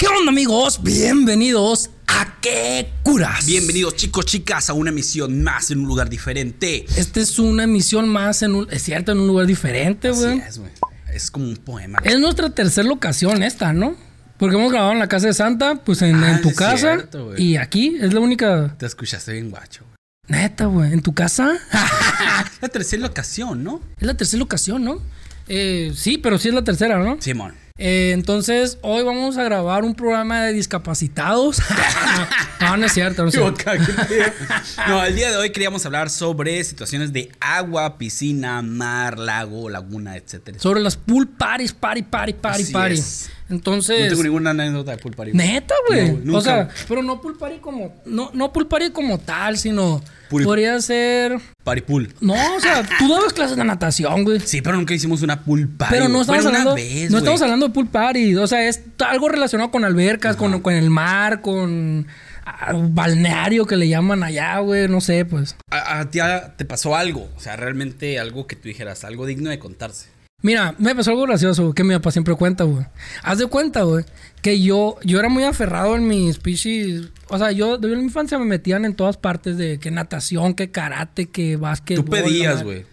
¿Qué onda amigos? Bienvenidos a ¿Qué curas? Bienvenidos chicos, chicas, a una emisión más en un lugar diferente. Esta es una emisión más en un, es cierto, en un lugar diferente, Así güey. es, güey. Es como un poema. Es nuestra tercera locación esta, ¿no? Porque hemos grabado en la casa de Santa, pues en, Ah, en tu sí es casa. cierto, y aquí es la única. Te escuchaste bien guacho. güey. Neta, güey. ¿En tu casa? La tercera ocasión, ¿no? es la tercera ocasión, ¿no? Eh, sí, pero sí es la tercera, ¿no? Simón. Eh, entonces, hoy vamos a grabar un programa de discapacitados. no, no es cierto, no es cierto. No, el día de hoy queríamos hablar sobre situaciones de agua, piscina, mar, lago, laguna, etcétera. Sobre las pool parties, party, party, party, Así party. es. Entonces. No tengo ninguna anécdota de pool party. Neta, güey. No, o sea, pero no pool party como. No, no pool party como tal, sino. Pool- Podría ser. Party pool. No, o sea, tú dabas clases de natación, güey. Sí, pero nunca hicimos una pool party. Pero no estamos hablando. Vez, no estamos hablando de pool party. O sea, es algo relacionado con albercas, con, con el mar, con. ah, balneario que le llaman allá, güey. No sé, pues. A, a ti ah, te pasó algo. O sea, realmente algo que tú dijeras, algo digno de contarse. Mira, me pasó algo gracioso que mi papá siempre cuenta, güey. Haz de cuenta, güey, que yo, yo era muy aferrado en mi species. O sea, yo de mi infancia me metían en todas partes de que natación, que karate, que básquet. Tú pedías, güey.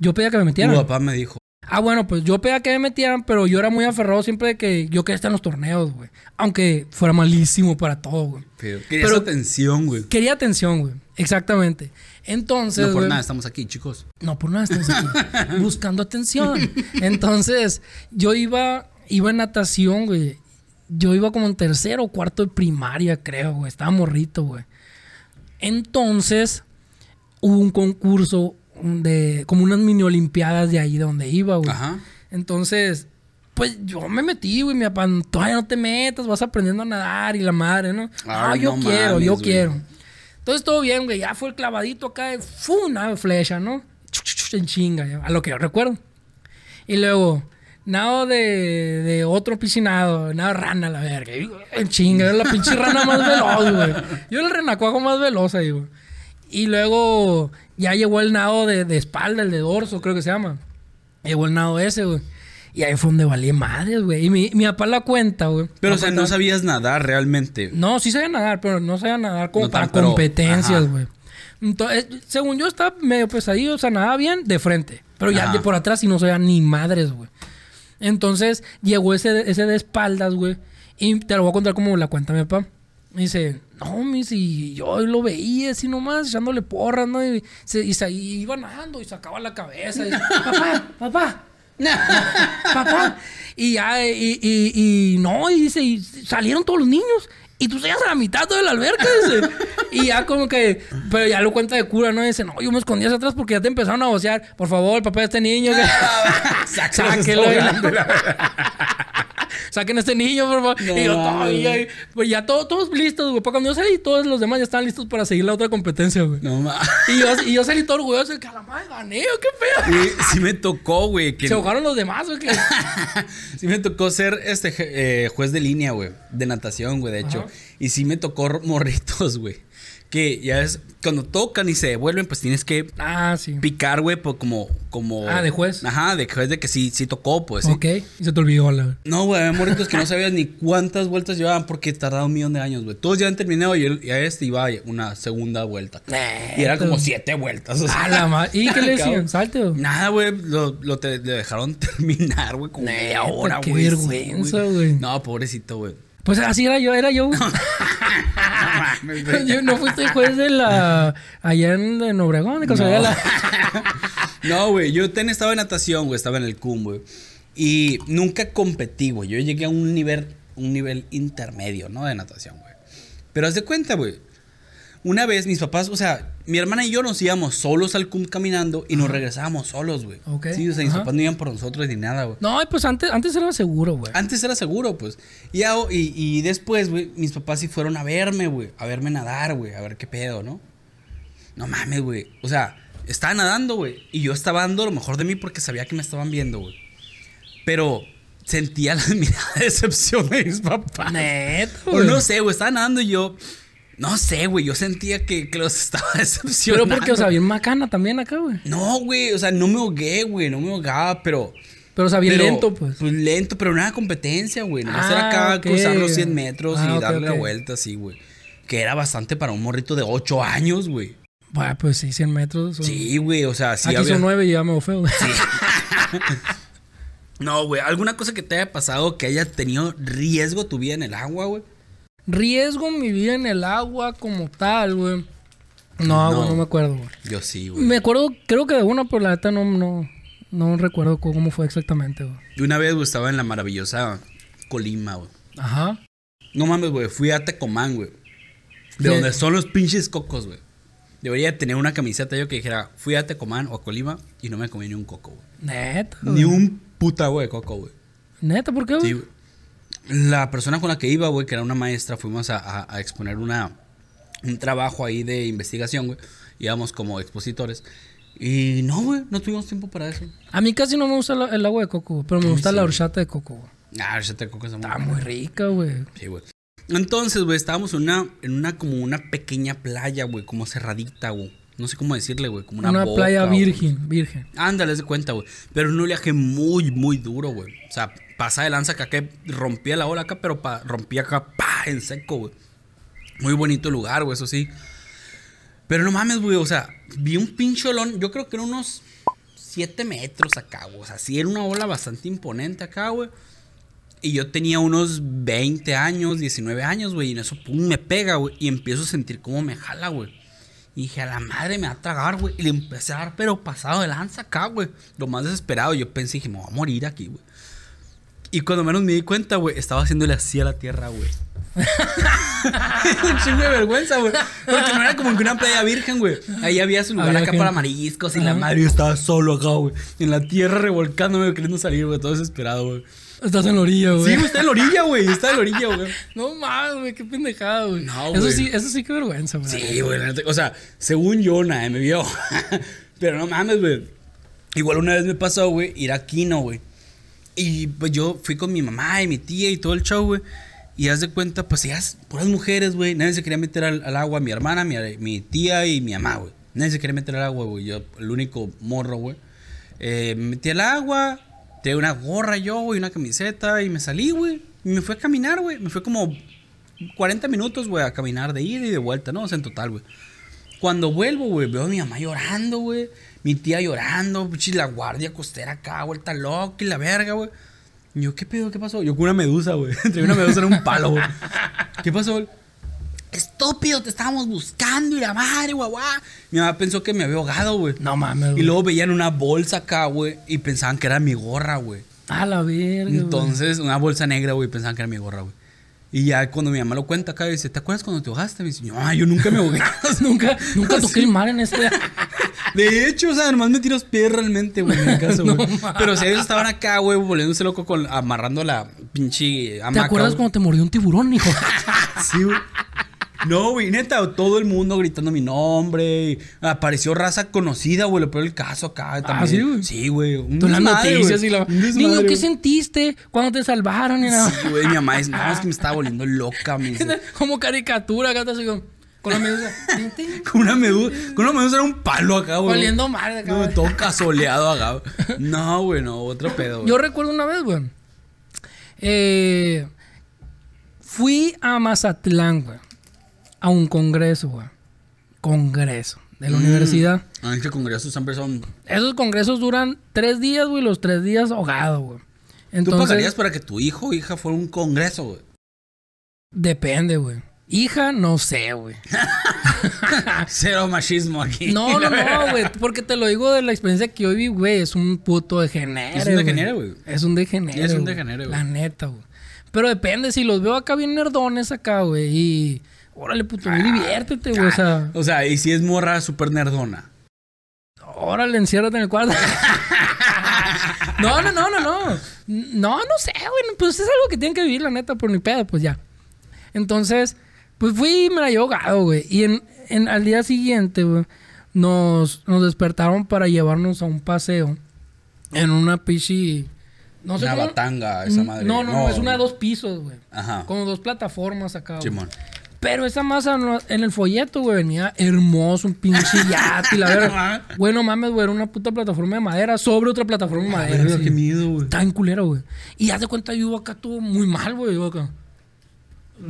Yo pedía que me Tu metieran. papá me dijo. Ah, bueno, pues yo pedía que me metieran, pero yo era muy aferrado siempre de que yo quería estar en los torneos, güey. Aunque fuera malísimo para todo, güey. Pero querías atención, güey. Quería atención, güey. Exactamente. Entonces. No por güey, nada, estamos aquí, chicos. no, por nada estás aquí. buscando atención. Entonces, yo iba, iba en natación, güey. Yo iba como en tercero o cuarto de primaria, creo, güey. Estaba morrito, güey. Entonces, hubo un concurso de como unas mini olimpiadas de ahí de donde iba, güey. Ajá. Entonces, pues yo me metí, güey. Mi papá, todavía no te metas, vas aprendiendo a nadar y la madre, ¿no? Ah, yo no quiero, mames, yo güey. quiero. Entonces todo bien, güey. Ya fue el clavadito acá, de. Una flecha, ¿no? En chinga, a lo que yo recuerdo. Y luego, nado de, de otro piscinado, nado rana, la verga. En chinga, era la pinche rana más veloz, güey. Yo era el renacuajo más veloz ahí, güey. Y luego, ya llegó el nado de, de espalda, el de dorso, creo que se llama. Llegó el nado ese, güey. Y ahí fue donde valía madres, güey. Y mi, mi papá la cuenta, güey. Pero, o sea, no sabías nadar realmente. no, sí sabía nadar, pero no sabía nadar como No para tan, competencias, güey. Entonces, según yo estaba medio pesadillo, o sea, nadaba bien de frente. Pero ya de por atrás sí no sabía ni madres, güey. Entonces, llegó ese, ese de espaldas, güey. Y te lo voy a contar como la cuenta mi papá. Dice, no, mis, y yo lo veía así nomás, echándole porras, ¿no? Y, se, y se iba nadando y sacaba la cabeza. Y dice, papá, papá, papá. Y ya, y, y, y no, y dice, y salieron todos los niños. Y tú salías a la mitad de la alberca, dice. Y ya como que, pero ya lo cuenta de cura, ¿no? Dice, no, yo me escondí hacia atrás porque ya te empezaron a vocear. Por favor, papá de este niño. que- Sáquelo. Saquen a este niño, por favor. No y yo todavía, y- pues ya todo- todos listos, güey. Para cuando yo salí, todos los demás ya estaban listos para seguir la otra competencia, güey. No mames. Y, yo, y yo salí todo orgulloso de que a la madre gané, ¿o qué pedo? Güey, sí me tocó, güey. Que Se ahogaron los demás, güey. que- sí me tocó ser este eh, juez de línea, güey. De natación, güey, de hecho. Ajá. Y sí me tocó morritos, güey. Que ya es, cuando tocan y se devuelven, pues tienes que Ah, sí. picar, güey, pues como, como. Ah, de juez. Ajá, de juez de que sí, sí tocó, pues. sí. Ok. Y se te olvidó, la No, güey, había morritos que no sabías ni cuántas vueltas llevaban porque tardaba un millón de años, güey. Todos ya han terminado y, él- y a este iba una segunda vuelta. Y era como siete vueltas. O sea, la madre. ¿Y qué le decían? Salte, güey. Nada, güey, lo, lo te- le dejaron terminar, güey, como media hora, qué güey. sí, vergüenza, güey. No, pobrecito, güey. Pues así era yo, era yo. yo no fuiste juez de la. Allá en, en Obregón, de casualidad. la- No, güey, yo ten, estaba en natación, güey, estaba en el CUM, güey. Y nunca competí, güey. Yo llegué a un nivel, un nivel intermedio, ¿no? De natación, güey. Pero haz de cuenta, güey. Una vez mis papás, o sea, mi hermana y yo nos íbamos solos al CUM caminando y nos regresábamos solos, güey. Ok, Sí, o sea, mis papás no iban por nosotros ni nada, güey. No, pues antes, antes era seguro, güey. Antes era seguro, pues. Y, y, y después, güey, mis papás sí fueron a verme, güey. A verme nadar, güey. A ver qué pedo, ¿no? No mames, güey. O sea, estaba nadando, güey. Y yo estaba dando lo mejor de mí porque sabía que me estaban viendo, güey. Pero sentía la mirada de decepción de mis papás. Neta, O güey. no sé, güey. Estaba nadando y yo... No sé, güey. Yo sentía que, que los estaba decepcionando. Pero porque, o sea, bien macana también acá, güey. No, güey. O sea, no me ahogué, güey. No me ahogaba, pero... Pero, o sea, bien lento, pues. Pues lento, pero no era competencia, güey. No Ah, era acá ok. cruzar los 100 metros Ah, y ok, darle la vuelta así, güey. Que era bastante para un morrito de 8 años, güey. Bueno, pues sí, 100 metros. son- Sí, güey, o sea, sí Aquí había... son 9 y ya me veo feo. No, güey, ¿alguna cosa que te haya pasado que haya tenido riesgo tu vida en el agua, güey? Riesgo mi vida en el agua como tal, güey. No, No. no me acuerdo, güey. Yo sí, güey. Me acuerdo, creo que de una, pero la neta no, no, no recuerdo cómo fue exactamente, güey. Y una vez, güey, estaba en la maravillosa Colima, güey. Ajá. No mames, güey, fui a Tecomán, güey. De Sí. donde son los pinches cocos, güey. Debería tener una camiseta yo que dijera, fui a Tecomán o a Colima y no me comí ni un coco, güey. Neta. Ni un puta, güey, de coco, güey. Neta, ¿por qué, güey? Sí, güey. La persona con la que iba, güey, que era una maestra, fuimos a, a- a exponer una, un trabajo ahí de investigación, güey. Íbamos como expositores. Y no, güey, no tuvimos tiempo para eso. A mí casi no me gusta la- el agua de coco, pero me gusta sí, la horchata de coco, güey. Ah, ese te coco está muy Está muy rica, güey. Sí, güey. Entonces, güey, estábamos en una, en una como una pequeña playa, güey, como cerradita, güey. No sé cómo decirle, güey, como una, Una, boca, playa güey. virgen, virgen. Ándale, de cuenta, güey. Pero un oleaje muy, muy duro, güey. O sea, pasa de lanza acá que rompía la ola acá, pero pa- rompía acá, pa, en seco, güey. Muy bonito lugar, güey, eso sí. Pero no mames, güey, o sea, vi un pinche olón, yo creo que era unos 7 metros acá, güey. O sea, sí era una ola bastante imponente acá, güey. Y yo tenía unos 20 años, 19 años, güey. Y en eso, pum, me pega, güey. Y empiezo a sentir cómo me jala, güey. Y dije, a la madre me va a tragar, güey. Y le empecé a dar, pero pasado de lanza acá, güey. Lo más desesperado. Yo pensé, dije, me voy a morir aquí, güey. Y cuando menos me di cuenta, güey, estaba haciéndole así a la tierra, güey. Un chingo de vergüenza, güey. Porque no era como que una playa virgen, güey. Ahí había su lugar Había acá para mariscos y la madre yo estaba solo acá, güey. En la tierra revolcándome, queriendo salir, güey. Todo desesperado, güey. Estás en la orilla, güey. Sí, güey, está en la orilla, güey. Está en la orilla, güey. No mames, güey, qué pendejada, güey. No, Eso güey. sí, eso sí que vergüenza, güey. Sí, güey. O sea, según yo, nadie me vio. Pero no mames, güey. Igual una vez me pasó, güey, ir a Kino, güey. Y pues yo fui con mi mamá y mi tía y todo el show, güey. Y haz de cuenta, pues ellas, puras mujeres, güey. Nadie se quería meter al, al agua. Mi hermana, mi, mi tía y mi mamá, güey. Nadie se quería meter al agua, güey. Yo, el único morro, güey. Eh, me metí al agua. Tenía una gorra yo, güey, una camiseta. Y me salí, güey. Y me fui a caminar, güey. Me fue como 40 minutos, güey, a caminar de ida y de vuelta, ¿no? O sea, en total, güey. Cuando vuelvo, güey, veo a mi mamá llorando, güey. Mi tía llorando, puchi, la guardia costera acá, vuelta loca y la verga, güey. Y yo, ¿qué pedo? ¿Qué pasó? Yo con una medusa, güey. Traía una medusa en un palo, güey. ¿Qué pasó? Estúpido, te estábamos buscando y la madre, guau. Mi mamá pensó que me había ahogado, güey. No mames, Y luego veían una bolsa acá, güey, y pensaban que era mi gorra, güey. A la verga, güey. Entonces, una bolsa negra, güey, pensaban que era mi gorra, güey. Y ya cuando mi mamá lo cuenta acá, dice, ¿te acuerdas cuando te ahogaste? Me dice, no, yo nunca me ahogué. nunca, nunca toqué el mar en este. De hecho, o sea, nomás me tiro los pies realmente, güey, en mi caso, No güey. Pero si ellos estaban acá, güey, volviéndose loco con, amarrando la pinche hamaca. ¿Te acuerdas güey. cuando te mordió un tiburón, hijo? Sí, güey. No, güey, neta, todo el mundo gritando mi nombre. y Apareció raza conocida, güey, lo peor del caso acá también. Ah, ¿sí, güey? Sí, güey. en las noticias y la. Niño, ¿qué sentiste cuando te salvaron? Y nada? Sí, güey, mi mamá dice, no, es que me estaba volviendo loca, me dice. Como caricatura, acá estás así con, con la medusa. Con una medusa, con una medusa era un palo acá, güey. Oliendo mal acá, No, todo casoleado acá. No, güey, no, otro pedo, güey. Yo recuerdo una vez, güey. Eh, fui a Mazatlán, güey. A un congreso, güey. Congreso de la Mm. universidad. Ah, es que congresos siempre son. Esos congresos duran tres días, güey. Los tres días ahogado, güey. ¿Tú pagarías para que tu hijo o hija fuera un congreso, güey? depende, güey. Hija, no sé, güey. Cero machismo aquí. No, no, no, güey. Porque te lo digo de la experiencia que yo viví, güey. Es un puto degenere. Es un degenere, güey. Es un degenere. Es un degenere, güey. La neta, güey. Pero depende, si los veo acá bien nerdones acá, güey. Y. Órale, puto, güey, diviértete, güey. O sea, O sea, y si es morra súper nerdona. órale, enciérrate en el cuarto. no, no, no, no, no. No, no sé, güey. Pues es algo que tienen que vivir, la neta, por ni pedo, pues ya. Entonces, pues fui y me la llevo ahogado, güey. Y en, en- al día siguiente, güey, nos, nos despertaron para llevarnos a un paseo en una pichi. No sé Una cómo- batanga, esa madre. No, no, no, es una de dos pisos, güey. Ajá. Como dos plataformas acá, güey. Pero esa masa no- en el folleto, güey, venía hermoso, un pinche yate y la verga. Güey, no mames, güey, era una puta plataforma de madera sobre otra plataforma de madera. Verga, qué miedo, güey. Está en culero, güey. Y haz de cuenta, yo iba acá todo muy mal, güey. Yo acá.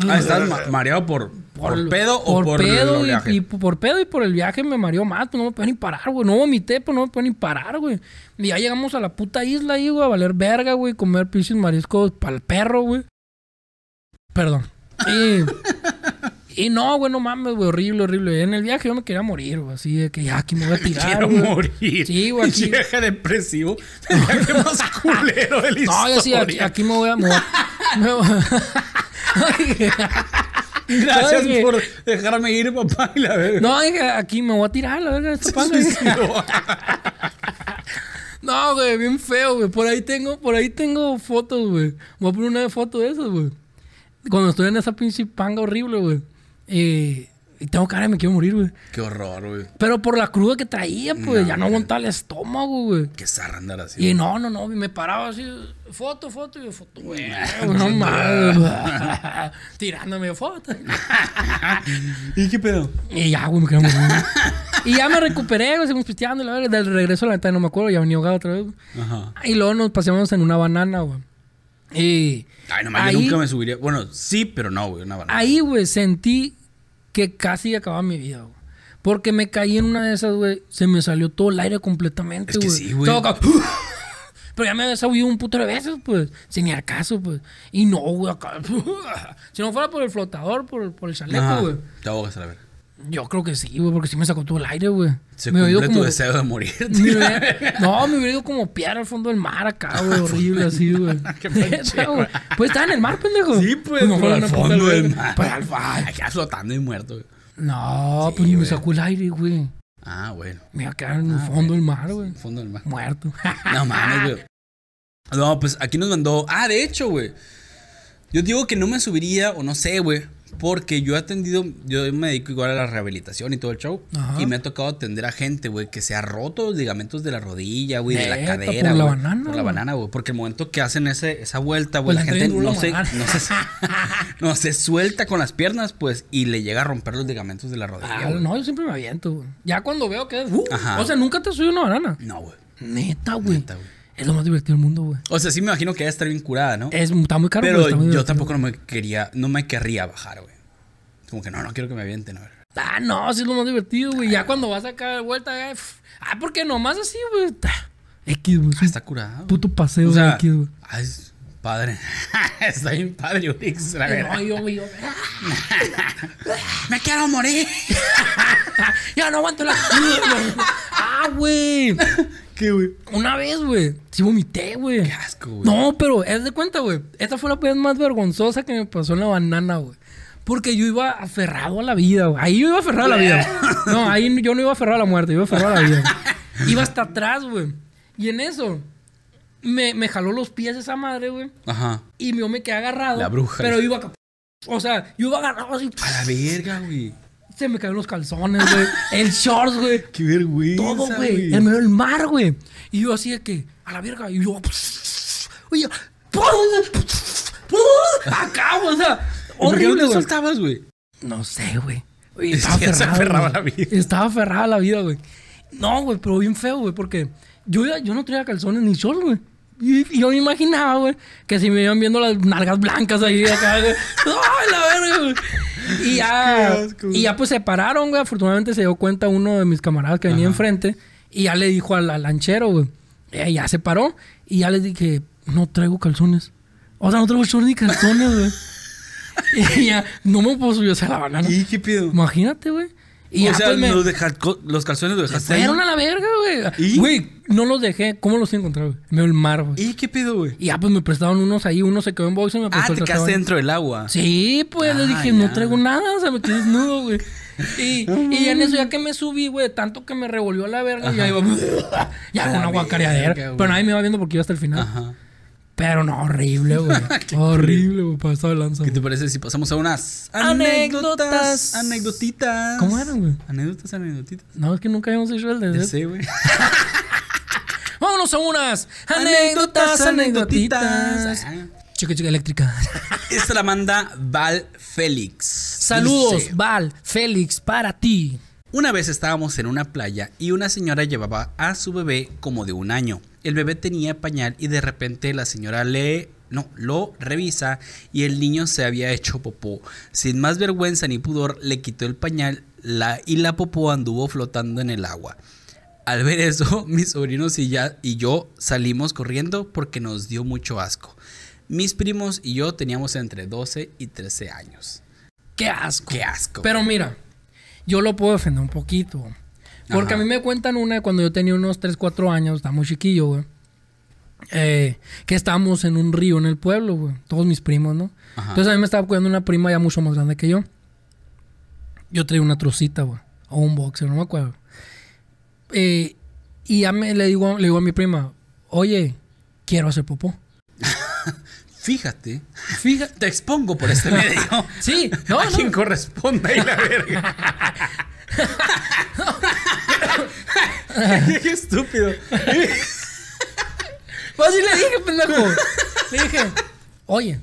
Ah, ¿estás ma- mareado por, por, pedo o por pedo el y- viaje? y, por pedo y por el viaje me mareó más, pues no me podía ni parar, güey. No vomité, pues no me podía ni parar, güey. Y ya llegamos a la puta isla ahí, güey, a valer verga, güey, comer pinches mariscos para el perro, güey. Perdón. Y, y no, güey, no mames, güey, horrible, horrible. En el viaje yo me quería morir, güey, así de que ya aquí me voy a tirar, Quiero güey. morir. Sí, güey, aquí- Viaje depresivo. El viaje más culero de la No, yo sí, aquí, me voy a... A- Gracias por dejarme ir, papá. Y la verga. No, dije, aquí me voy a tirar, la verga, esta. No, güey, bien feo, güey. Por ahí tengo, por ahí tengo fotos, güey. Voy a poner una foto de esas, güey. Cuando estoy en esa pinche panga horrible, güey. Eh, y tengo cara de me quiero morir, güey. Qué horror, güey. Pero por la cruda que traía, pues, No, ya no güey. aguantaba el estómago, güey. Qué zarra andar así. Y no, no, no, y me paraba así, foto, foto, y yo, foto, güey. No mames, tirándome fotos. ¿Y qué pedo? Y ya, güey, me quería morir. y ya me recuperé, güey, seguimos pisteando, y la verga. Del regreso a la neta no me acuerdo, ya venía ahogado otra vez. güey. Ajá. Y luego nos paseamos en una banana, güey. Y Ay, nomás Ahí- yo nunca me subiría. Bueno, sí, pero no, güey. Una banana. ahí, güey, sentí que casi acababa mi vida, güey. Porque me caí en una de esas, güey. Se me salió todo el aire completamente, Es que güey. sí, güey. Todo acá, Pero ya me había sabido un puto de veces, pues. Sin ni al caso, pues. Y no, güey, acá. Si no fuera por el flotador, por, por el chaleco, güey. Te ahogas a la verga. Yo creo que sí, güey, porque sí me sacó todo el aire, güey. Se me cumple tu deseo de morirte. me hubiera- no, me hubiera ido como piedra al fondo del mar acá, güey. Horrible así, güey. Pues estaba en el mar, pendejo. Sí, pues, no pero fuera al puta fondo del mar. Pues ay, Ay, quedas flotando y muerto, güey. No, Sí, pues ni me sacó el aire, güey. Ah, bueno. Me iba a quedar en el fondo del mar, güey. Fondo del mar. Muerto. No mames, güey. No, pues aquí nos mandó. Ah, de hecho, güey. Yo digo que no me subiría, o no sé, güey. Porque yo he atendido, yo me dedico igual a la rehabilitación y todo el show. Ajá. Y me ha tocado atender a gente, güey, que se ha roto los ligamentos de la rodilla, güey, de la cadera. por la güey. banana, Por la banana, güey. Porque el momento que hacen ese, esa vuelta, güey, Pues la gente no se, no, se, no se suelta con las piernas, pues, y le llega a romper los ligamentos de la rodilla. Ah, no, yo siempre me aviento, güey. Ya cuando veo que es. uh, Ajá. o sea, nunca te subí una banana. No, güey. Neta, güey. Neta, güey. Es lo más divertido del mundo, güey. O sea, sí me imagino que debe estar bien curada, ¿no? Es, está muy caro, Pero muy yo divertido. tampoco no me quería, no me querría bajar, güey. Como que no, no quiero que me avienten, a ver. Ah, no, sí es lo más divertido, güey. Ya cuando vas a sacar de vuelta, pf, ah, porque nomás así, güey. X, güey. Ah, está curado. puto paseo O sea, de X, güey. ay, es padre. está bien padre, Urix, la Eh, verdad. No, yo, güey, yo. Me quiero morir. Ya no aguanto la. ah, güey. ¿Qué, güey? Una vez, güey. Sí vomité, güey. Qué asco, güey. No, pero es de cuenta, güey. Esta fue la vez más vergonzosa que me pasó en la banana, güey. Porque yo iba aferrado a la vida, güey. Ahí yo iba aferrado a la vida. No, ahí yo no iba aferrado a la muerte, yo iba aferrado a la vida. Iba hasta atrás, güey. Y en eso, me, me jaló los pies esa madre, güey. Ajá. Y yo me quedé agarrado. La bruja. Pero iba. O sea, yo iba agarrado así. A la verga, güey. Se me cayeron los calzones, güey. El shorts, güey. Qué vergüenza, Todo, güey. En medio del mar, güey. Y yo así de que, a la verga. Y yo, oye, acá, güey, o sea, ¿Y ¿Por qué no horrible, güey. soltabas, güey? No sé, güey. Estaba que se aferrado. aferraba a güey. la vida. Estaba aferrada la vida, güey. No, güey, pero bien feo, güey, porque yo, yo no traía calzones ni shorts, güey. Y, y yo me imaginaba, güey, que si me iban viendo las nalgas blancas ahí acá, güey. ¡Ay, la verga, güey! Y ya, y ya pues se pararon, güey. Afortunadamente se dio cuenta uno de mis camaradas que venía Ajá. enfrente. Y ya le dijo al, al lanchero, güey. Eh, ya se paró. Y ya les dije, no traigo calzones. O sea, no traigo shorts ni calzones, güey. y ya, no me puedo subir a la banana. ¿Y qué? Imagínate, güey. Y o sea, pues, me- los, deja- los calzones los dejaste ahí. fueron a la verga, güey. ¿Y? Güey, no los dejé. ¿Cómo los encontré, güey? Medio del mar, güey. ¿Y qué pedo, güey? Y ya, pues me prestaron unos ahí. Uno se quedó en box y me Ah, prestó el te quedaste dentro del agua. Sí, pues le Ah, dije, ya. no traigo nada. O sea, me quedé desnudo, güey. Y, y ya en eso, ya que me subí, güey, tanto que me revolvió la verga, ya iba. ya A con una guacareadera. Pero nadie me iba viendo porque iba hasta el final. Ajá. Pero no, horrible, güey. horrible, güey. Pasado de lanza. ¿Qué te parece si pasamos a unas Anécdotas. Anécdotitas. ¿Cómo eran, güey? Anécdotas, anécdotitas. No, es que nunca habíamos hecho el de. Ya sé, güey. Vámonos a unas anécdotas, anécdotitas. Ah. Chica, chica eléctrica. Esta la manda Val Félix. Saludos, Dice, Val, Félix, para ti. Una vez estábamos en una playa y una señora llevaba a su bebé como de un año. El bebé tenía pañal y de repente la señora le no, lo revisa y el niño se había hecho popó. Sin más vergüenza ni pudor, le quitó el pañal la, y la popó anduvo flotando en el agua. Al ver eso, mis sobrinos y, ya, y yo salimos corriendo porque nos dio mucho asco. Mis primos y yo teníamos entre 12 y 13 años. Qué asco. Qué asco. Pero mira, yo lo puedo defender un poquito. Porque Ajá. a mí me cuentan una cuando yo tenía unos 3, 4 años, estaba muy chiquillo, güey. eh, que estábamos en un río en el pueblo, güey. Todos mis primos, ¿no? Ajá. Entonces a mí me estaba cuidando una prima ya mucho más grande que yo. Yo traía una trucita, güey. O un boxer, no me acuerdo. Eh, y ya me, le, digo, le digo a mi prima, oye, quiero hacer popó. Fíjate, Fíjate. te expongo por este medio. Sí, no, a no. quien corresponda y la verga. Qué estúpido. Pues así le dije, pendejo. Le dije, oye,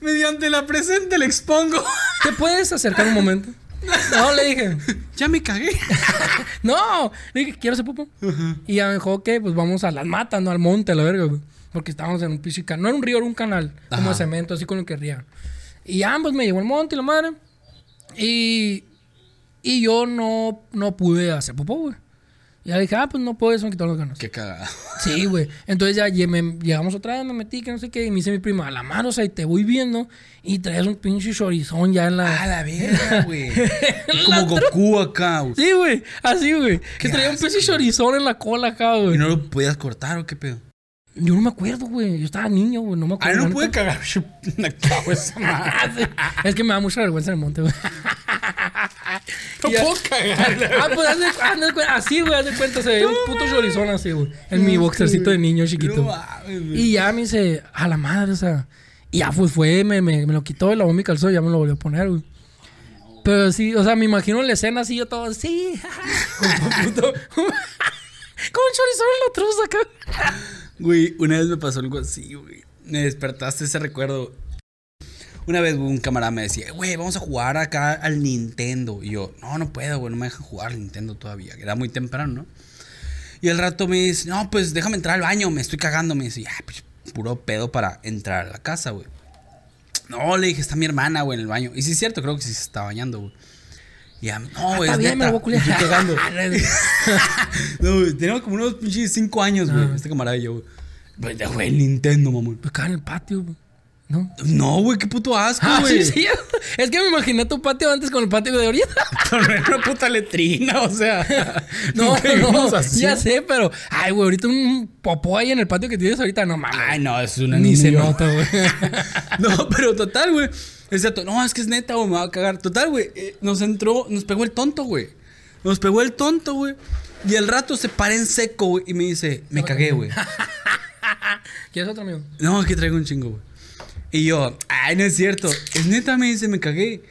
Mediante la presente le expongo. ¿te puedes acercar un momento? No, le dije, Ya me cagué. no, le dije, quiero hacer popó. Y ya me dijo, ok, pues vamos a las matas, no al monte, a la verga, güey. Porque estábamos en un pinche canal. No era un río, era un canal. Como de cemento, así con lo que ría. Y ambos me llevó al monte y la madre. Y, y yo no, no pude hacer popó, güey. Y ya dije, ah, pues no puedo, eso me quitó las ganas. Qué cagada. Sí, güey. Entonces ya me- llegamos otra vez, me metí, que no sé qué. Y me dice mi prima, a la mano, o sea, y te voy viendo. Y traes un pinche chorizón ya en la. A la verga, güey. Como Goku acá, güey. Sí, güey. Así, güey. Que traía un pinche chorizón en la cola acá, ¿Y güey. no lo podías cortar o qué pedo? Yo no me acuerdo, güey. Yo estaba niño, güey. No me Ah, acuerdo. no la pude cagar. Me cago esa madre. Es que me da mucha vergüenza en el monte, güey. No puedo cagar. Ah, pues haz de, haz de así, güey, haz de cuenta, se ve un puto chorizón así, güey. En mi boxercito de niño chiquito. No. Y ya me dice, a la madre, o sea. Y ya pues fue, me, me, me lo quitó lavó mi calzón y ya me lo volvió a poner, güey. Pero sí, o sea, me imagino la escena así, yo todo así. Con un puto- Con un chorizón en la truza acá. Güey, una vez me pasó algo así, güey. Me despertaste ese recuerdo. Una vez un camarada me decía, güey, vamos a jugar acá al Nintendo. Y yo, no, no puedo, güey, no me dejan jugar al Nintendo todavía. Era muy temprano, ¿no? Y al rato me dice, no, pues déjame entrar al baño, me estoy cagando. Me dice, ah, pues puro pedo para entrar a la casa, güey. No, le dije, está mi hermana, güey, en el baño. Y sí es cierto, creo que sí se está bañando, güey. Y ya, no, güey, Está es bien, me lo voy a culiar. Me estoy cagando. No, güey, teníamos como unos pinches 5 años, güey, Ah. este camarada y yo, güey. Pues ya, güey, el Nintendo, mamón. Pues acá en el patio, güey. ¿No? No, güey, qué puto asco, Ah, güey. sí, sí. Es que me imaginé tu patio antes con el patio de ahorita. Pero era una puta letrina, o sea. No, no, ya sé, pero... Ay, güey, ahorita un popó ahí en el patio que tienes ahorita, no mames. Ay, no, es una Ni se nota, güey. No, pero total, güey. Exacto. No, es que es neta, güey, me va a cagar. Total, güey. eh, nos entró, nos pegó el tonto, güey. Nos pegó el tonto, güey. Y al rato se para en seco, güey. Y me dice, me cagué, güey. ¿Quieres otro amigo? No, aquí traigo un chingo, güey. Y yo, ay, no es cierto. Es neta, me dice, me cagué.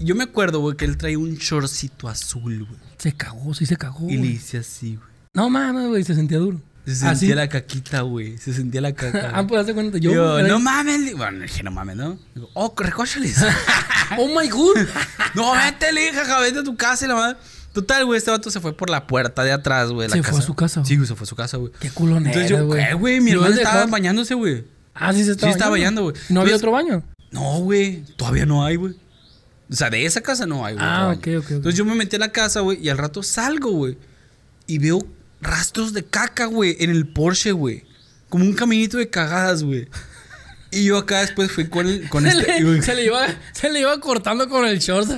Yo me acuerdo, güey, que él traía un shortcito azul, güey. Se cagó, sí se cagó. Y le hice así, güey. No mames, güey, se sentía duro. Se ¿Ah, sentía sí? la caquita, güey. Se sentía la caca. Ah, pues hace cuenta. Yo, Yo, era- no mames. Bueno, dije, no mames, ¿no? Digo, oh, recóchales. Oh my god. no, vete, le dije, vete a tu casa y la madre. Total, güey, este vato se fue por la puerta de atrás, güey. Se fue a su casa, güey. Sí, güey, se fue a su casa, güey. Qué culo Entonces yo, güey. ¿qué, güey? Mi ¿Lo hermano estaba bañándose, güey. Ah, sí se estaba Sí, estaba bañando, güey. ¿No había otro baño? No, güey. Todavía no hay, güey. O sea, de esa casa no hay, güey. Ah, otro baño. ok, ok, ok. Entonces yo me metí a la casa, güey, y al rato salgo, güey. Y veo rastros de caca, güey, en el Porsche, güey. Como un caminito de cagadas, güey. Y yo acá después fui con, el, con Se, este. le, se le iba, se le iba cortando con el short.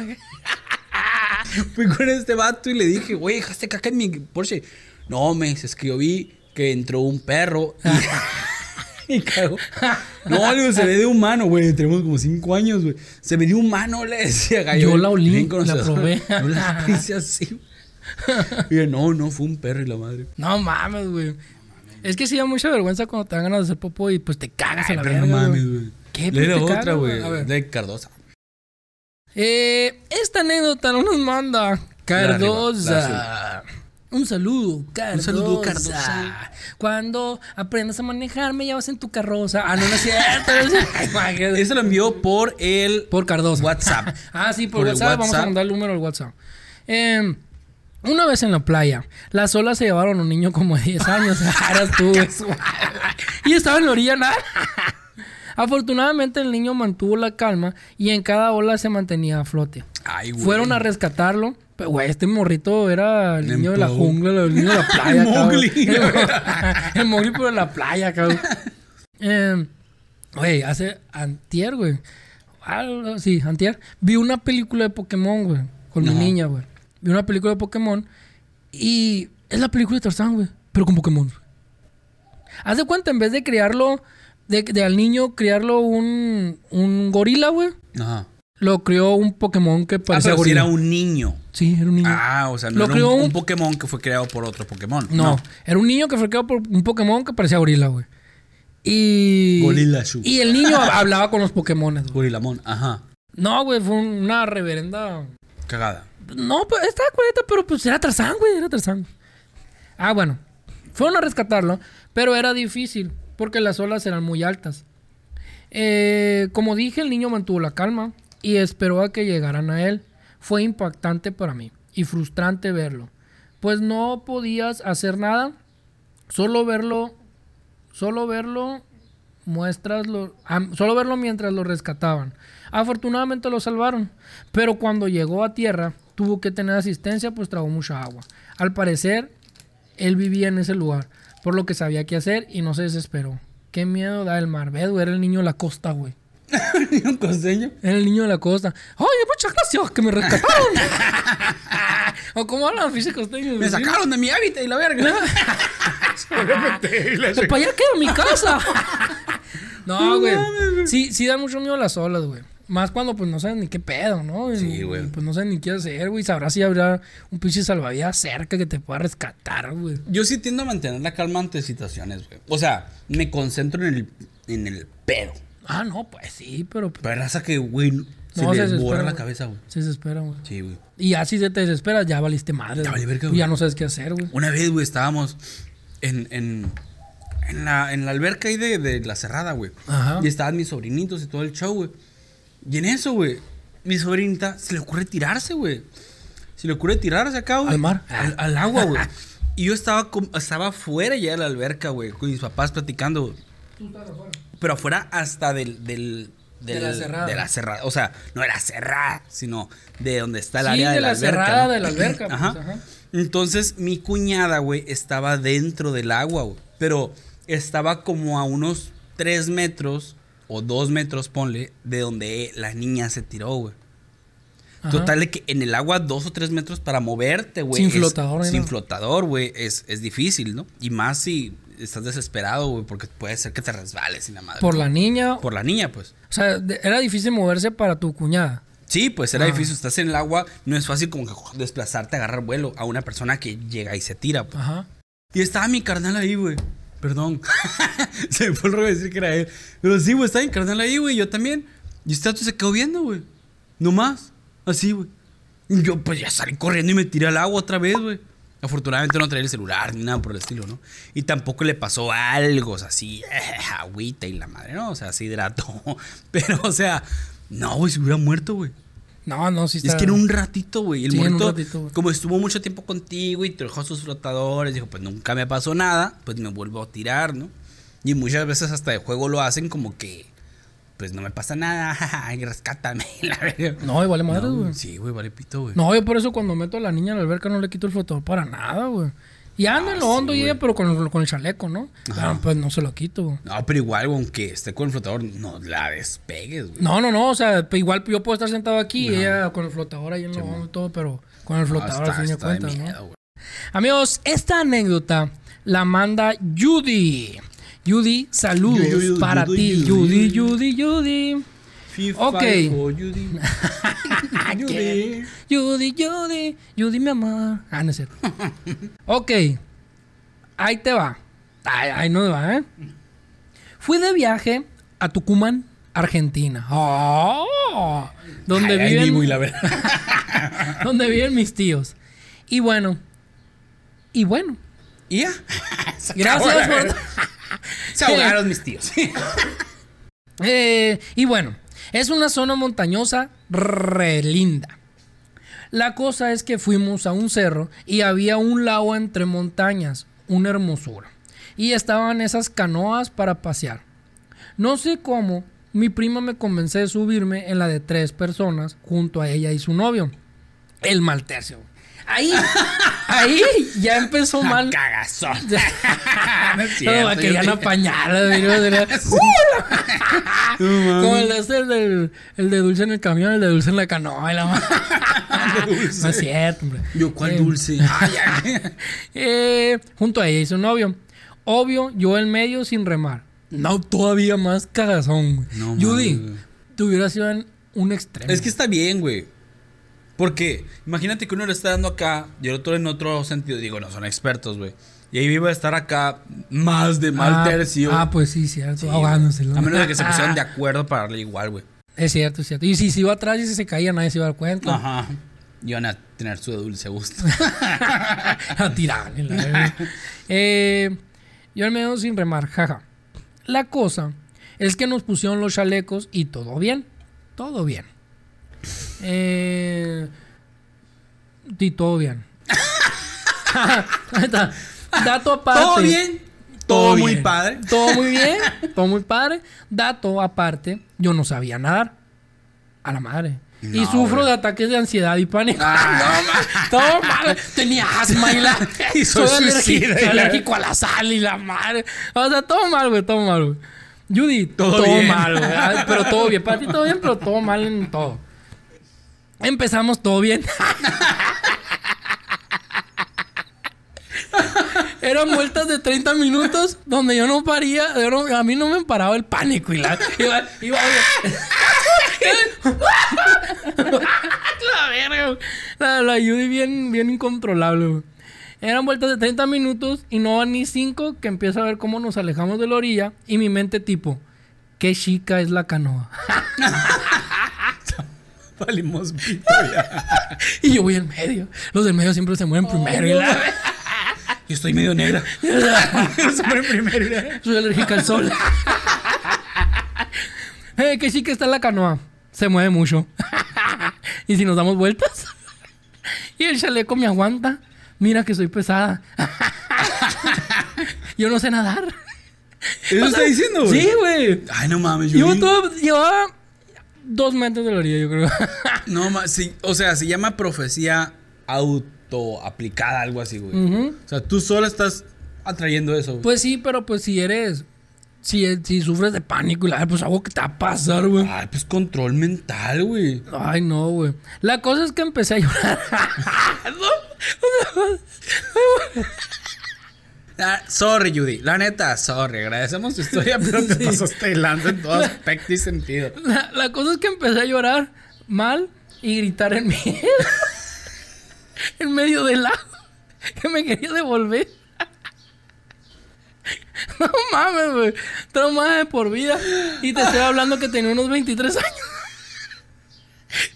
Fui con este vato y le dije, güey, dejaste caca en mi Porsche. No, me dice, es que entró un perro y, y cagó. No, digo, se ve de humano, güey. Tenemos como cinco años, güey. Se ve de humano, le decía gallo. Yo la olí, la probé. Yo la hice así. Y yo, no, no, fue un perro y la madre. No mames, güey. Es que sí da mucha vergüenza cuando te dan ganas de hacer popó y pues te cagas en la Pero no mames, güey. ¿Qué? Pues otra, güey. A. De Cardosa. Eh, esta anécdota no nos manda Cardosa, Un saludo, Cardosa. Un saludo, Cardoza. Cuando aprendas a manejar, me llevas en tu carroza. Ah, no, no es cierto. Eso lo envió por el... Por WhatsApp. ah, sí, por, por WhatsApp. Vamos a mandar el número al WhatsApp. Em, una vez en la playa, las olas se llevaron a un niño como de 10 años. Eras tú. y estaba en la orilla, nada. Afortunadamente el niño mantuvo la calma y en cada ola se mantenía a flote. Ay, güey. Fueron a rescatarlo. Pero, güey, este morrito era el niño de la jungla, el niño de la playa, cabrón. el, el mogli, pero de la playa, cabrón. Eh, güey, hace antier, güey. Algo, sí, antier. Vi una película de Pokémon, güey. Con mi niña, güey. Vi una película de Pokémon. Y es la película de Tarzán, güey. Pero con Pokémon. Haz de cuenta, en vez de crearlo de, al niño criarlo un, un gorila, güey. Ajá. Lo crió un Pokémon que parecía ah, pero si era un niño. Sí, era un niño. Ah, o sea, no lo era crió un, Pokémon que fue creado por otro Pokémon. No, era un niño que fue creado por un Pokémon que parecía gorila, güey. Y. Gorila Shu. Y el niño hablaba con los Pokémon. Gorilamon, ajá. No, güey, fue una reverenda. Cagada. No, pues estaba cuarenta, pero pues era Tarzán, güey, era Tarzán. Ah, bueno. Fueron a rescatarlo, pero era difícil porque las olas eran muy altas. Eh, como dije, el niño mantuvo la calma y esperó a que llegaran a él. Fue impactante para mí y frustrante verlo, pues no podías hacer nada, solo verlo, solo verlo muestras lo, solo verlo mientras lo rescataban. Afortunadamente lo salvaron, pero cuando llegó a tierra tuvo que tener asistencia pues tragó mucha agua. Al parecer él vivía en ese lugar, por lo que sabía qué hacer y no se desesperó. Qué miedo da el mar. Ve, güey, era el niño de la costa, güey. ¿El niño costeño? Era el niño de la costa. ¡Ay, muchas gracias que me rescataron! o como hablan los. Me sacaron de mi hábitat y la verga. Pues para allá quedo mi casa. no, güey. Sí, sí da mucho miedo las olas, güey. Más cuando pues no saben ni qué pedo, ¿no? Sí, güey. Pues no saben ni qué hacer, güey. Sabrás si habrá un pinche salvavidas cerca que te pueda rescatar, güey. Yo sí tiendo a mantener la calma ante situaciones, güey. O sea, me concentro en el, en el pedo. Ah, no, pues sí, pero... Pues, pero hasta que, güey, se no, borra la cabeza, güey. Se desespera, güey. Sí, güey. Y así se te desespera, ya valiste madre. Ya verga, güey. Ya no sabes qué hacer, güey. Una vez, güey, estábamos en, en, en, la, en la alberca ahí de, de la cerrada, güey. Ajá. Y estaban mis sobrinitos y todo el show, güey. Y en eso, güey, mi sobrinita se le ocurre tirarse, güey. Se le ocurre tirarse acá, güey. Al mar. Al, agua, güey. y yo estaba, estaba afuera ya de la alberca, güey, con mis papás platicando. Tú estabas afuera. Pero afuera hasta del, del de la cerrada. De la cerrada. O sea, no era cerrada, sino de donde está el área de, de la, cerrada de la alberca. Pues, ajá. Entonces, mi cuñada, güey, estaba dentro del agua, güey. Pero estaba como a unos 3 metros o dos metros, ponle, de donde la niña se tiró, güey. Total de que en el agua dos o tres metros para moverte, güey. Sin es, flotador, Sin flotador, güey. Es, es, difícil, ¿no? Y más si estás desesperado, güey, porque puede ser que te resbales sin la madre. ¿Por la niña? Por la niña, pues. O sea, era difícil moverse para tu cuñada. Sí, pues era ah. difícil. Estás en el agua, no es fácil como que desplazarte, agarrar vuelo a una persona que llega y se tira, pues. Ajá. Y estaba mi carnal ahí, güey. Perdón. se me fue el rollo decir que era él. Pero sí, güey, estaba encarnal ahí, güey. Yo también. Y este se quedó viendo, güey. no más Así, güey. Y yo, pues ya salí corriendo y me tiré al agua otra vez, güey. Afortunadamente no traía el celular ni nada por el estilo, ¿no? Y tampoco le pasó algo, o sea, así, agüita y la madre, ¿no? O sea, así hidrató. Pero, o sea, no, güey, se hubiera muerto, güey. No, no, sí está. Es que en un ratito, güey. El sí, muerto, como estuvo mucho tiempo contigo y dejó sus flotadores, dijo, pues nunca me pasó nada, pues me vuelvo a tirar, ¿no? Y muchas veces hasta de juego lo hacen como que, pues no me pasa nada, y rescátame, la verdad. No, y vale madres, güey. Sí, güey, vale pito, güey. No, yo por eso cuando meto a la niña a la alberca no le quito el flotador para nada, güey. Y ando ah, en lo ah, hondo, y ella, pero con, con, el chaleco, ¿no? Claro, ah, pues no se lo quito. No, pero igual, aunque esté con el flotador, no la despegues, güey. No, no, no. O sea, pues igual yo puedo estar sentado aquí ella con el flotador ahí en lo hondo y todo, pero con el flotador al fin de cuentas, ¿no? Amigos, esta anécdota la manda Judy. Judy, saludos Judy, para Judy, ti. Judy, Judy, Judy. Judy. Ok. Oh, Judy, Judy, Judy, Judy, mi amor. Ah, no es cierto. ok, ahí te va. Ahí, no te va, ¿eh? Fui de viaje a Tucumán, Argentina. ¡Oh! Donde ay, viven. La verdad. donde viven mis tíos. Y bueno. Y bueno. ¿Y ya? Gracias por. Se ahogaron mis tíos. eh, y bueno es una zona montañosa re linda. La cosa es que fuimos a un cerro y había un lago entre montañas, una hermosura. Y estaban esas canoas para pasear. No sé cómo, mi prima me convenció de subirme en la de tres personas junto a ella y su novio, el maltercio. Ahí, ahí ya empezó mal. Cagazón. no es cierto, No, apañarla, güey, ¿no? Era- Como el de, el, el de dulce en el camión, el de dulce en la canoa. y la no es cierto, hombre. Yo, ¿cuál Eh, dulce? Ya. eh, junto a ella y su novio. Obvio, yo en medio sin remar. No, todavía más cagazón, güey. No Judy, tú hubieras sido en un extremo. Es que está bien, güey. Porque imagínate que uno le está dando acá y el otro en otro sentido. Digo, no son expertos, güey. Y ahí iba a estar acá más de mal ah, tercio. Ah, pues sí, cierto. Sí, ahogándose. güey. A menos de que se pusieran de acuerdo para darle igual, güey. Es cierto, es cierto. Y si se iba atrás y si se caía, nadie se iba a dar cuenta. Ajá. Iban a tener su dulce gusto. a verga. Eh, yo al menos sin remar, jaja. La cosa es que nos pusieron los chalecos y todo bien. Todo bien. Eh, y todo bien. Dato aparte. ¿Todo bien? Todo muy padre. Todo muy bien. Todo muy padre. Dato aparte, yo no sabía nadar. A la madre. y sufro de ataques de ansiedad y pánico. Ah, no, ma- todo mal. Tenía asma y la. Y soy soy alérgico, suicida y soy la- alérgico a la sal y la madre. O sea, todo mal, güey, todo mal, güey. Judy, Todo todo, mal, güey. Pero todo bien. Para ti todo bien, pero todo mal en todo. Empezamos todo bien. Eran vueltas de 30 minutos donde yo no paría, yo no- a mí no me paraba el pánico y la iba, iba, la verga, la, la Judy bien, bien incontrolable, güey. Eran vueltas de 30 minutos y no van ni 5 que empiezo a ver cómo nos alejamos de la orilla y mi mente tipo, qué chica es la canoa. Valimos. Y yo voy en medio. Los del medio siempre se mueven primero. y la- Yo estoy medio negra. Soy primero. Soy alérgica al sol. eh, que sí que está en la canoa. Se mueve mucho. y si nos damos vueltas. y el chaleco me aguanta. Mira que soy pesada. Yo no sé nadar. ¿Eso está diciendo, güey? Sí, güey. Ay, no mames, yo. todo- Llevaba dos metros de la orilla, yo creo. No mames, sí, o sea, se llama profecía autoaplicada, algo así, güey. O sea, tú solo estás atrayendo eso, güey. Pues sí, pero pues si eres. Si, si sufres de pánico y la pues algo que te va a pasar, güey. Ay, pues control mental, güey. Ay, no, güey. La cosa es que empecé a llorar. Ah, sorry, Judy. La neta, sorry. Agradecemos tu historia, pero te Sí. pasaste en todo aspecto y sentido. La, la cosa es que empecé a llorar mal y gritar en medio. en medio del lago. Que me quería devolver. No mames, güey. Trauma de por vida. Y te estoy hablando que tenía unos 23 años.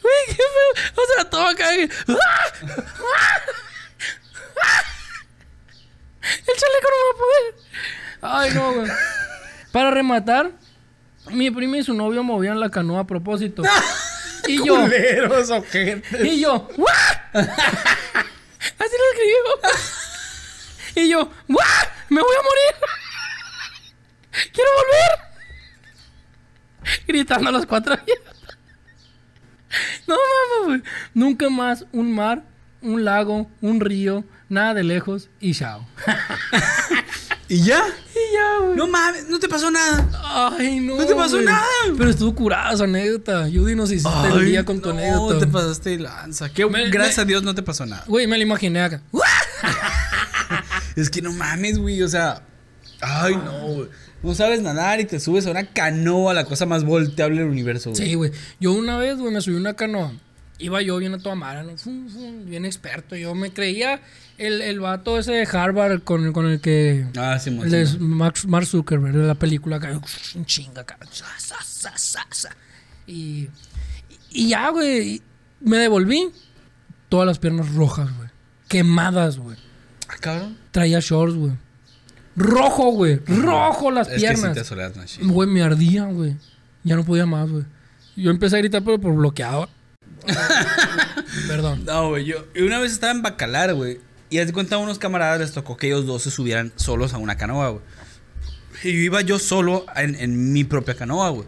Güey, qué feo. O sea, todo acá. que- El chaleco no va a poder. Ay, no, güey. Para rematar, mi prima y su novio movían la canoa a propósito. Y yo, Culeros, ojetes. y yo, ¡guau! Así lo escribió. Y yo, ¡guau! ¡Me voy a morir! ¡Quiero volver! Gritando a los cuatro vientos. No mames, güey. Nunca más un mar, un lago, un río, nada de lejos y chao. ¿Y ya? Y ya, güey. No mames, no te pasó nada. Ay, no. No te pasó güey. nada. Pero estuvo curada esa anécdota. Judy nos hiciste el día con tu no, anécdota. te pasaste de lanza. Qué- Me- gracias me- a Dios no te pasó nada. Güey, me la imaginé acá. Es que no mames, güey. O sea, ay, no, güey. No sabes nadar y te subes a una canoa, la cosa más volteable del universo, güey. Sí, güey. Yo una vez, güey, me subí a una canoa. Iba yo bien a toda madre, ¿no? Fum, fum, bien experto. Yo me creía el, el vato ese de Harvard con, con el que... Ah, sí, el de Mark, Mark Zuckerberg, de la película. acá, Un chinga, acá. sa, sa, sa, sa, sa. Y, y ya, güey. Me devolví. Todas las piernas rojas, güey. Quemadas, güey. Ah, cabrón. traía shorts, güey. Rojo, güey. Rojo las Es que sí piernas. te. Güey, me ardían, güey. Ya no podía más, güey. Yo empecé a gritar, pero por bloqueado. Perdón. No, güey, yo y una vez estaba en Bacalar, güey. Y haz de cuenta a unos camaradas les tocó que ellos dos se subieran solos a una canoa, güey. Y yo iba yo solo en, en mi propia canoa, güey.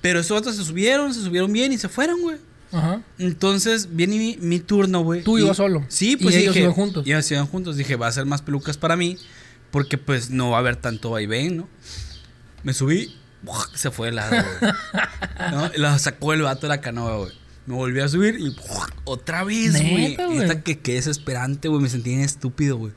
Pero esos otros se subieron, se subieron bien y se fueron, güey. Ajá. Entonces viene mi, mi turno, güey. Tú y- ibas solo. Sí, Y pues ellos dije, iban juntos. Ellos iban juntos. Dije, va a ser más pelucas para mí. Porque pues no va a haber tanto vaivén, ¿no? Me subí, se fue de lado, güey. ¿No? Y La sacó el vato de la canoa, güey. Me volví a subir y otra vez, güey. Güey. Esta que qué desesperante, güey. Me sentí bien estúpido, güey.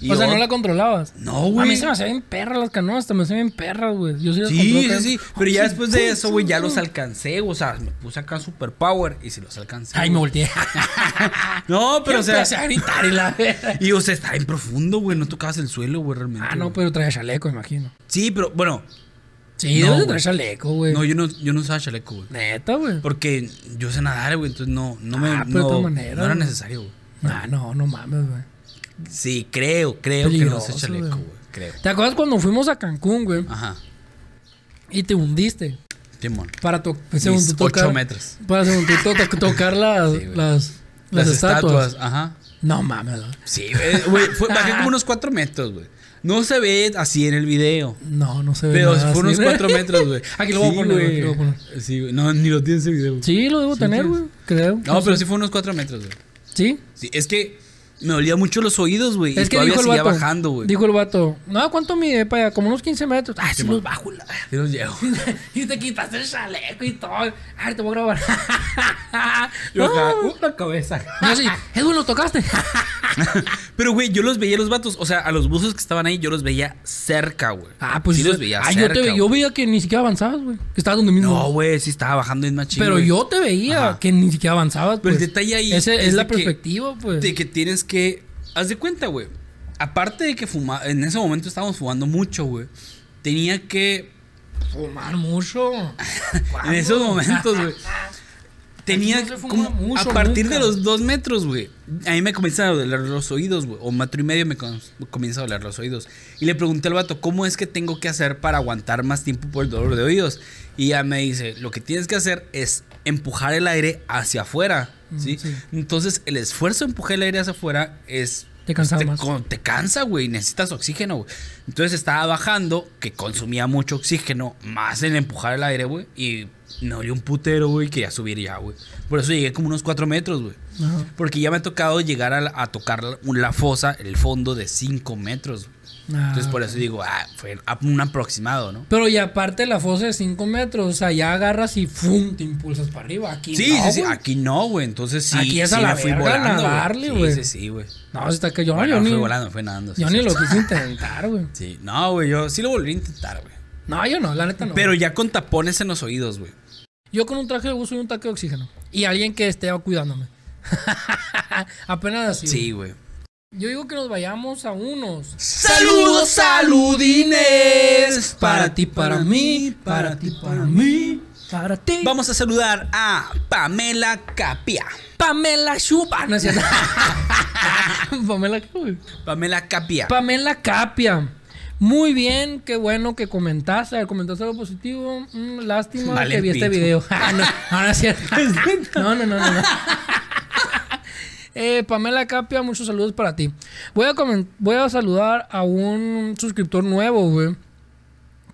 Y o sea, no la controlabas. No, A mí güey. se me hacían bien perras las canoas, me hacían bien perras, güey. Yo sí las Sí, sí, sí. Pero ya después de eso, güey, ya los alcancé. O sea, me puse acá super power y si los alcancé. Ay, me güey. volteé. No, pero o sea. Empecé a gritar y la. Y o sea, está en profundo, güey. No tocabas el suelo, güey, realmente. Ah, no, güey. pero traía chaleco, imagino. Sí, pero bueno. Sí, No, debes de traer chaleco, güey. No, yo no, yo no usaba chaleco, güey. Neta, güey. Porque yo sé nadar, güey. Entonces no, no me. Ah, pero de no, todas maneras, no era necesario, güey. Ah, no, no mames, güey. Sí, creo, creo que no usé chaleco, güey. Creo. ¿Te acuerdas cuando fuimos a Cancún, güey? Ajá. Y te hundiste? Timón. Para según Mis tú tocar. ocho metros. Para según tú to- tocar las, Sí, las, Las, las estatuas. estatuas. Ajá. No mames, güey. Sí, güey. fue- bajé como unos cuatro metros, güey. No se ve así en el video. No, no se ve. Pero nada fue unos cuatro metros, güey. Aquí lo voy a poner, güey, lo poner. Sí, güey. No, ni lo tiene ese video. güey. Sí, lo debo tener, güey. Creo. No, pero sí fue unos cuatro metros, güey. ¿Sí? Sí, es que me dolía mucho los oídos, güey. Es y que todavía dijo el seguía vato. bajando, güey. Dijo el vato. No, ¿cuánto mide para allá? Como unos 15 metros. Ah, sí, Sí, los bajo. la- Sí los llevo. y te quitaste el chaleco y todo. A ver, te voy a grabar. Yo acá, Ah. uh, la cabeza. Así, Edwin, ¿lo tocaste? Pero, güey, yo los veía los vatos. O sea, a los buzos que estaban ahí, yo los veía cerca, güey. Ah, pues sí los veía ah, cerca. yo te ve- yo veía que ni siquiera avanzabas, güey. Que estabas donde mismo. No, güey, sí estaba bajando en machín. Pero yo te veía Ajá. que ni siquiera avanzabas. Pero el pues. detalle ahí Ese es, es la perspectiva, pues. De que tienes que. Haz de cuenta, güey. Aparte de que fuma, en ese momento estábamos fumando mucho, güey. Tenía que. Fumar mucho. En esos momentos, güey. Tenía no como mucho a partir nunca. de los dos metros, güey. A mí me comienzan a doler los oídos, güey. O metro y medio me com- comienza a doler los oídos. Y le pregunté al vato, ¿cómo es que tengo que hacer para aguantar más tiempo por el dolor de oídos? Y ya me dice, lo que tienes que hacer es empujar el aire hacia afuera, ¿sí? Sí. Entonces, el esfuerzo de empujar el aire hacia afuera es... Te cansaba te, más. te cansa, güey. Necesitas oxígeno, güey. Entonces estaba bajando, que consumía mucho oxígeno, más en empujar el aire, güey. Y me dolió un putero, güey. Quería subir ya, güey. Por eso llegué como unos cuatro metros, güey. Porque ya me ha tocado llegar a, tocar la, la fosa, el fondo de 5 metros. Güey. Ah, Entonces por eso digo, ah, fue un aproximado, ¿no? Pero y aparte la fosa de 5 metros, o sea, ya agarras y ¡fum! te impulsas para arriba. Aquí Sí, no, sí, sí. Aquí no, güey. Entonces sí. Aquí es a sí la fui volando, nadarle, güey. Sí, sí, sí, güey. No, está que yo, Bueno, yo fui ni, volando, fui nadando. yo ni lo quise intentar, güey. Sí, no, güey. Yo sí lo volví a intentar, güey. No, yo no, la neta no. Pero ya con tapones en los oídos, güey. Yo con un traje de buzo y un tanque de oxígeno. Y alguien que esté cuidándome. Apenas así. Sí, güey. Yo digo que nos vayamos a unos. Saludos, saludines. Para ti, para mí, para ti, para mí, para ti. Vamos a saludar a Pamela Capia. Pamela Chupa. No es cierto. Pamela, ¿qué, güey? Pamela Capia. Pamela Capia. Muy bien, qué bueno que comentaste. Comentaste algo positivo. Mm, lástima Vale, que vi este video. Ah, no, no, no es cierto. No, no, no, no. no. Eh, Pamela Capia, muchos saludos para ti. Voy a, voy a saludar a un suscriptor nuevo, güey.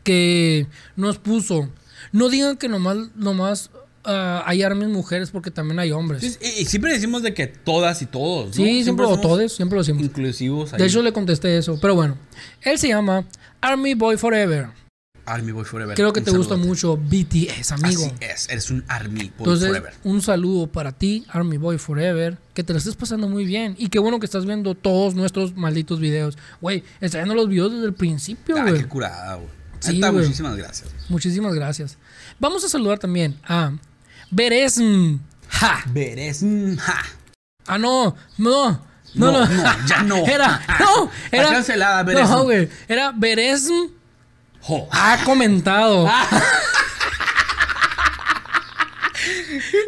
Que nos puso. No digan que nomás, nomás ah, hay armas mujeres porque también hay hombres. Sí, y, y siempre decimos de que todas y todos. ¿no? Sí, siempre, o todos, siempre lo decimos. Inclusivos. De hecho, le contesté eso. Pero bueno, él se llama Army Boy Forever. Army Boy Forever. Creo que Un te gusta mucho BTS, amigo. Así es, eres un Army Boy Entonces, Forever. un saludo para ti, Army Boy Forever. Que te lo estés pasando muy bien. Y qué bueno que estás viendo todos nuestros malditos videos. Güey, está viendo los videos desde el principio, Ah, güey. qué curada, güey. Sí, muchísimas gracias. Muchísimas gracias. Vamos a saludar también a Beresm. Ja. Veres. mm, ja. Ah, no, no. No, No, no, no, ya no. Era, no, Está era. cancelada, Beresm. No, güey. Era Beresm. Jo. Ha comentado.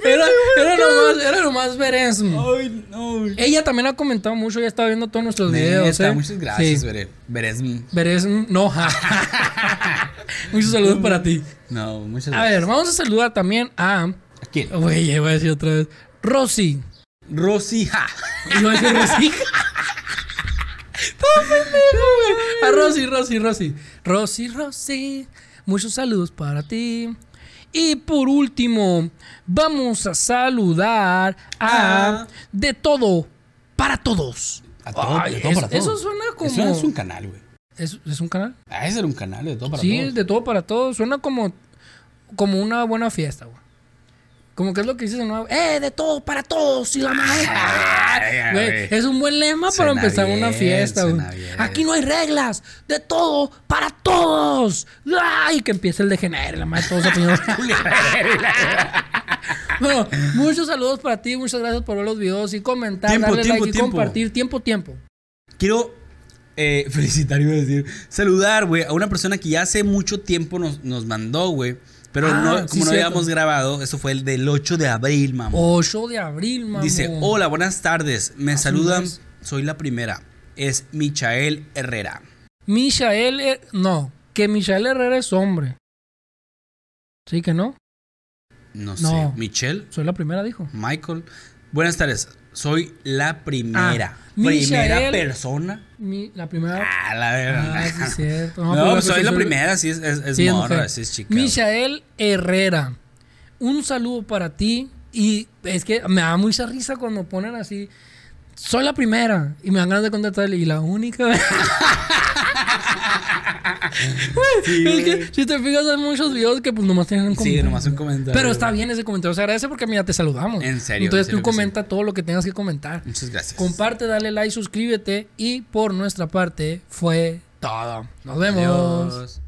Era, era nomás, era nomás. Ay, no. Ella también ha comentado mucho, ya está viendo todos nuestros videos. ¿eh? muchas gracias, Sí. Beresm, no. Muchos saludos para ti. No, muchas A gracias. ver, vamos a saludar también a. ¿A quién? Güey, iba a decir otra vez. Rosy. Rosy, ja. Iba a decir Rosy. Todo pendejo, güey. A Rosy, Rosy, Rosy. Rosy, Rosy. Muchos saludos para ti. Y por último, vamos a saludar a Ah. De Todo para Todos. A todo, Ay, de todo eso- para todo. eso suena como- Eso es un canal, güey. ¿Es, es un canal? Ah, ese era un canal de todo para sí, todos. de todo para todos. Suena como, como una buena fiesta, güey. Como que es lo que dices en nuevo. ¡Eh, de todo para todos! ¡Y la madre! Ay, Güey, güey. es un buen lema para empezar una fiesta, güey. bien. Aquí no hay reglas. De todo para todos. ¡Ay! Que empiece el de. La madre, todos apellidos. bueno, muchos saludos para ti. Muchas gracias por ver los videos y comentar, Tiempo, darle tiempo, like y tiempo. compartir. Tiempo, tiempo. Quiero eh, felicitar, iba a decir, saludar, güey, a una persona que ya hace mucho tiempo nos, nos mandó, güey. Pero Ah, no, sí, como no cierto. habíamos grabado, eso fue el del 8 de abril, mamá. 8 de abril, mamá. Dice, hola, buenas tardes. Me un saludan, soy la primera. Es Michael Herrera. Michael, Her- no, que Michael Herrera es hombre. ¿Sí que no? No, No. sé, Michelle, Soy la primera, dijo. Michael. Buenas tardes, soy la primera. Ah, primera Michael- persona. Mi- la primera. Ah, la verdad. Ah, sí, es cierto. No, pues soy la soy- primera, sí, es, es, es Sí, morra, sí es chica. Michael Herrera. Un saludo para ti. Y es que me da mucha risa cuando ponen así. Soy la primera. Y me dan ganas de contestarle. Y la única. Sí, es que si te fijas, hay muchos videos que pues nomás tienen un Sí, comentario. nomás un comentario. Pero está bien ese comentario. Se agradece porque mira, te saludamos. En serio, Entonces en serio tú sí. comenta todo lo que tengas que comentar. Muchas gracias. Comparte, dale like, suscríbete. Y por nuestra parte fue todo. Nos vemos. Adiós.